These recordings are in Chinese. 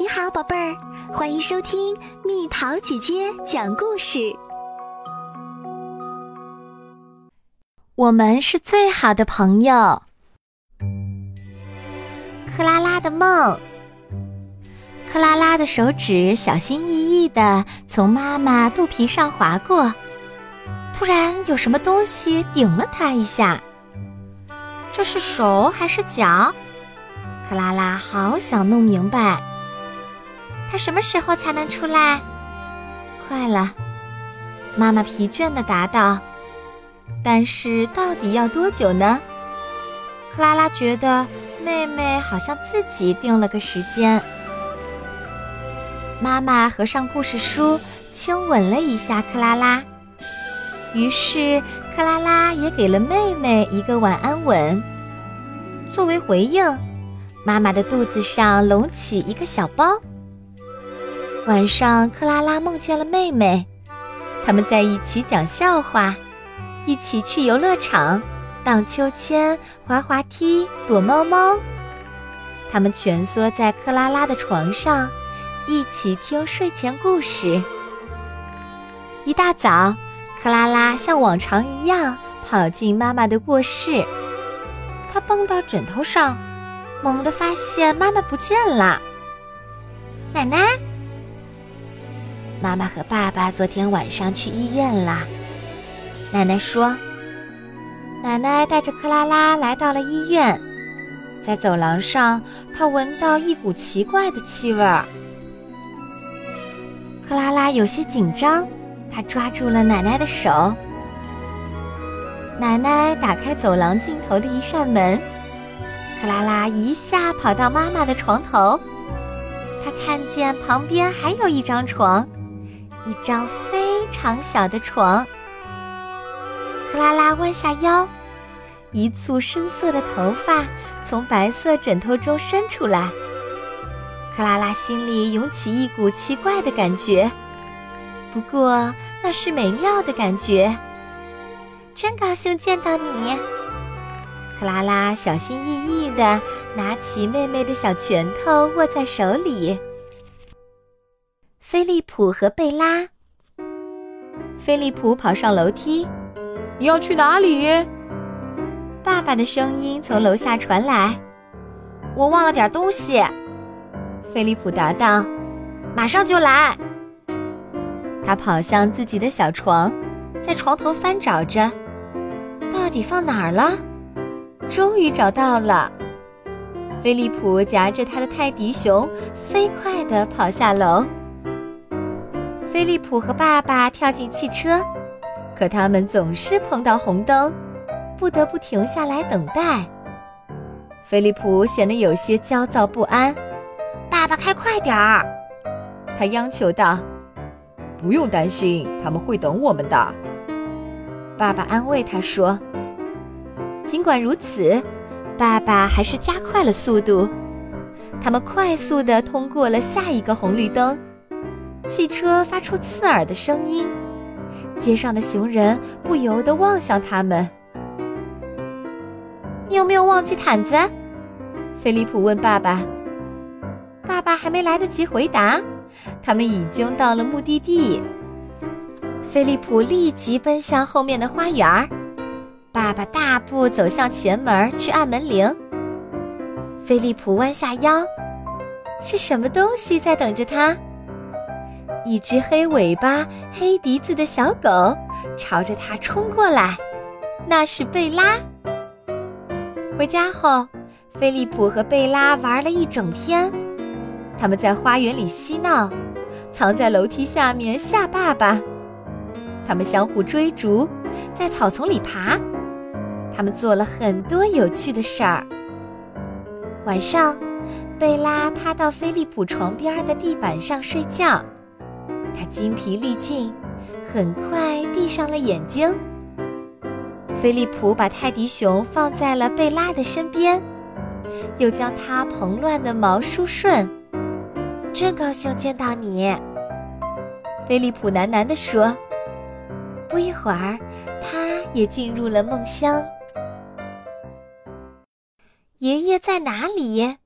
你好，宝贝儿，欢迎收听蜜桃姐姐讲故事。我们是最好的朋友。克拉拉的梦。克拉拉的手指小心翼翼地从妈妈肚皮上划过，突然有什么东西顶了她一下。这是手还是脚？克拉拉好想弄明白。他什么时候才能出来？快了，妈妈疲倦地答道。但是到底要多久呢？克拉拉觉得妹妹好像自己定了个时间。妈妈合上故事书，亲吻了一下克拉拉，于是克拉拉也给了妹妹一个晚安吻。作为回应，妈妈的肚子上隆起一个小包。晚上，克拉拉梦见了妹妹，他们在一起讲笑话，一起去游乐场荡秋千、滑滑梯、躲猫猫。他们蜷缩在克拉拉的床上，一起听睡前故事。一大早，克拉拉像往常一样跑进妈妈的卧室，她蹦到枕头上，猛地发现妈妈不见了。奶奶。妈妈和爸爸昨天晚上去医院啦。奶奶说：“奶奶带着克拉拉来到了医院，在走廊上，她闻到一股奇怪的气味儿。克拉拉有些紧张，她抓住了奶奶的手。奶奶打开走廊尽头的一扇门，克拉拉一下跑到妈妈的床头，她看见旁边还有一张床。”一张非常小的床，克拉拉弯下腰，一簇深色的头发从白色枕头中伸出来。克拉拉心里涌起一股奇怪的感觉，不过那是美妙的感觉。真高兴见到你，克拉拉小心翼翼地拿起妹妹的小拳头握在手里。菲利普和贝拉。菲利普跑上楼梯，你要去哪里？爸爸的声音从楼下传来。我忘了点东西。菲利普答道：“马上就来。”他跑向自己的小床，在床头翻找着，到底放哪儿了？终于找到了。菲利普夹着他的泰迪熊，飞快地跑下楼。菲利普和爸爸跳进汽车，可他们总是碰到红灯，不得不停下来等待。菲利普显得有些焦躁不安。“爸爸，开快点儿！”他央求道。“不用担心，他们会等我们的。”爸爸安慰他说。尽管如此，爸爸还是加快了速度。他们快速地通过了下一个红绿灯。汽车发出刺耳的声音，街上的行人不由得望向他们。你有没有忘记毯子？菲利普问爸爸。爸爸还没来得及回答，他们已经到了目的地。菲利普立即奔向后面的花园，爸爸大步走向前门去按门铃。菲利普弯下腰，是什么东西在等着他？一只黑尾巴、黑鼻子的小狗朝着他冲过来，那是贝拉。回家后，菲利普和贝拉玩了一整天。他们在花园里嬉闹，藏在楼梯下面吓爸爸。他们相互追逐，在草丛里爬。他们做了很多有趣的事儿。晚上，贝拉趴到菲利普床边的地板上睡觉。他精疲力尽，很快闭上了眼睛。菲利普把泰迪熊放在了贝拉的身边，又将它蓬乱的毛梳顺。真高兴见到你，菲利普喃喃地说。不一会儿，他也进入了梦乡。爷爷在哪里？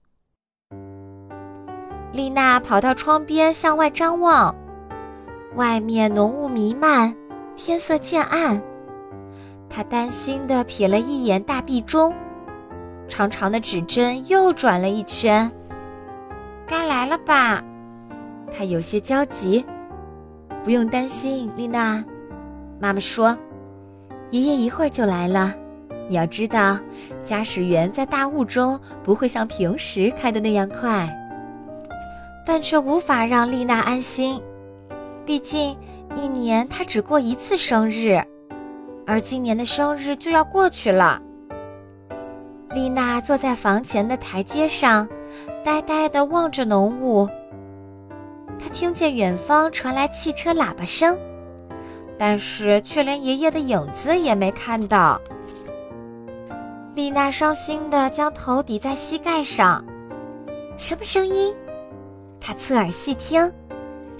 丽娜跑到窗边向外张望，外面浓雾弥漫，天色渐暗。他担心地瞥了一眼大壁钟，长长的指针又转了一圈。该来了吧？他有些焦急。不用担心，丽娜，妈妈说，爷爷一会儿就来了。你要知道，驾驶员在大雾中不会像平时开的那样快。但却无法让丽娜安心，毕竟一年他只过一次生日，而今年的生日就要过去了。丽娜坐在房前的台阶上，呆呆地望着浓雾。她听见远方传来汽车喇叭声，但是却连爷爷的影子也没看到。丽娜伤心地将头抵在膝盖上，什么声音？她侧耳细听，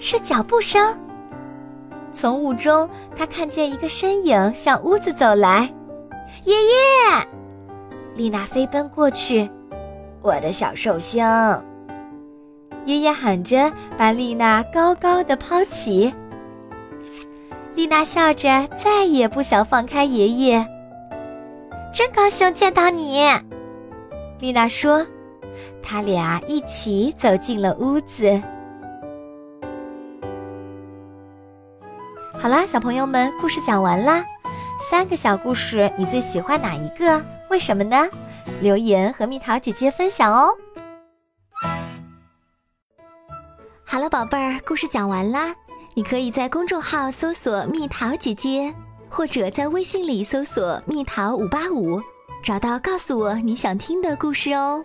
是脚步声。从雾中，他看见一个身影向屋子走来。爷爷，丽娜飞奔过去，我的小寿星。爷爷喊着，把丽娜高高的抛起。丽娜笑着，再也不想放开爷爷。真高兴见到你，丽娜说。他俩一起走进了屋子。好啦，小朋友们，故事讲完啦。三个小故事，你最喜欢哪一个？为什么呢？留言和蜜桃姐姐分享哦。好了，宝贝儿，故事讲完啦。你可以在公众号搜索“蜜桃姐姐”。或者在微信里搜索“蜜桃五八五”，找到告诉我你想听的故事哦。